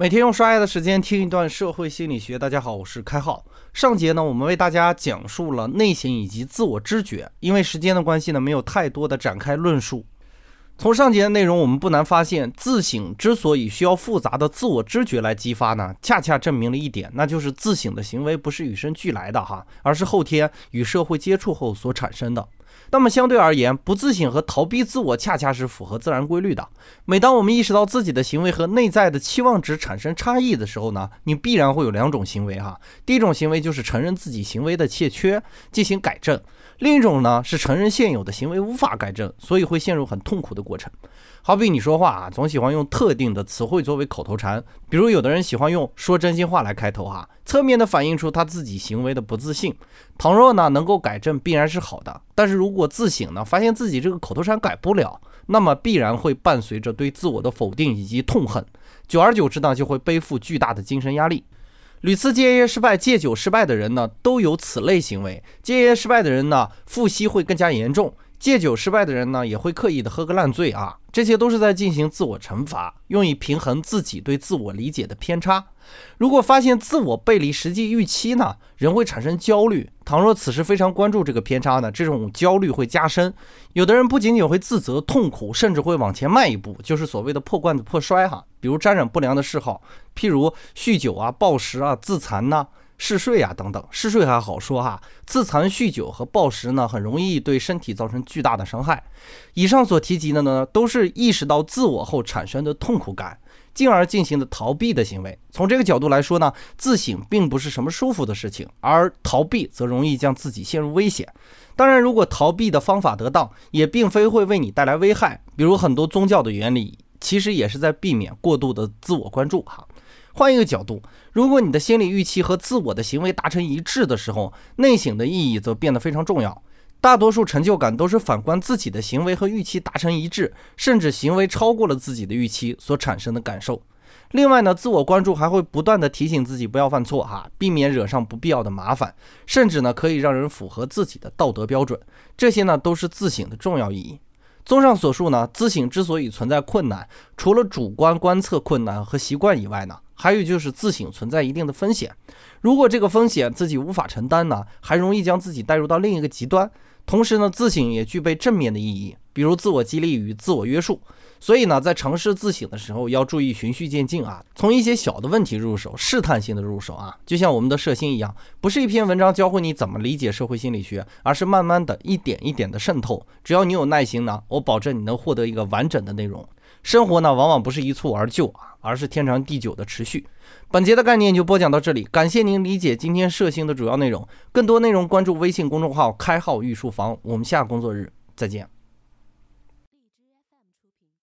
每天用刷牙的时间听一段社会心理学。大家好，我是开浩。上节呢，我们为大家讲述了内省以及自我知觉。因为时间的关系呢，没有太多的展开论述。从上节的内容，我们不难发现，自省之所以需要复杂的自我知觉来激发呢，恰恰证明了一点，那就是自省的行为不是与生俱来的哈，而是后天与社会接触后所产生的。那么相对而言，不自省和逃避自我恰恰是符合自然规律的。每当我们意识到自己的行为和内在的期望值产生差异的时候呢，你必然会有两种行为哈。第一种行为就是承认自己行为的欠缺，进行改正；另一种呢是承认现有的行为无法改正，所以会陷入很痛苦的过程。好比你说话啊，总喜欢用特定的词汇作为口头禅，比如有的人喜欢用说真心话来开头哈，侧面的反映出他自己行为的不自信。倘若呢能够改正，必然是好的。但是如如果自省呢，发现自己这个口头禅改不了，那么必然会伴随着对自我的否定以及痛恨，久而久之呢，就会背负巨大的精神压力。屡次戒烟失败、戒酒失败的人呢，都有此类行为。戒烟失败的人呢，复吸会更加严重。戒酒失败的人呢，也会刻意的喝个烂醉啊，这些都是在进行自我惩罚，用以平衡自己对自我理解的偏差。如果发现自我背离实际预期呢，人会产生焦虑。倘若此时非常关注这个偏差呢，这种焦虑会加深。有的人不仅仅会自责、痛苦，甚至会往前迈一步，就是所谓的破罐子破摔哈。比如沾染不良的嗜好，譬如酗酒啊、暴食啊、自残呐。嗜睡啊，等等，嗜睡还好说哈，自残、酗酒和暴食呢，很容易对身体造成巨大的伤害。以上所提及的呢，都是意识到自我后产生的痛苦感，进而进行的逃避的行为。从这个角度来说呢，自省并不是什么舒服的事情，而逃避则容易将自己陷入危险。当然，如果逃避的方法得当，也并非会为你带来危害。比如很多宗教的原理，其实也是在避免过度的自我关注哈。换一个角度，如果你的心理预期和自我的行为达成一致的时候，内省的意义则变得非常重要。大多数成就感都是反观自己的行为和预期达成一致，甚至行为超过了自己的预期所产生的感受。另外呢，自我关注还会不断的提醒自己不要犯错哈，避免惹上不必要的麻烦，甚至呢可以让人符合自己的道德标准。这些呢都是自省的重要意义。综上所述呢，自省之所以存在困难，除了主观观测困难和习惯以外呢。还有就是自省存在一定的风险，如果这个风险自己无法承担呢，还容易将自己带入到另一个极端。同时呢，自省也具备正面的意义，比如自我激励与自我约束。所以呢，在尝试自省的时候，要注意循序渐进啊，从一些小的问题入手，试探性的入手啊，就像我们的射星一样，不是一篇文章教会你怎么理解社会心理学，而是慢慢的一点一点的渗透。只要你有耐心呢，我保证你能获得一个完整的内容。生活呢，往往不是一蹴而就啊，而是天长地久的持续。本节的概念就播讲到这里，感谢您理解今天射星的主要内容。更多内容关注微信公众号“开号御书房”，我们下工作日再见。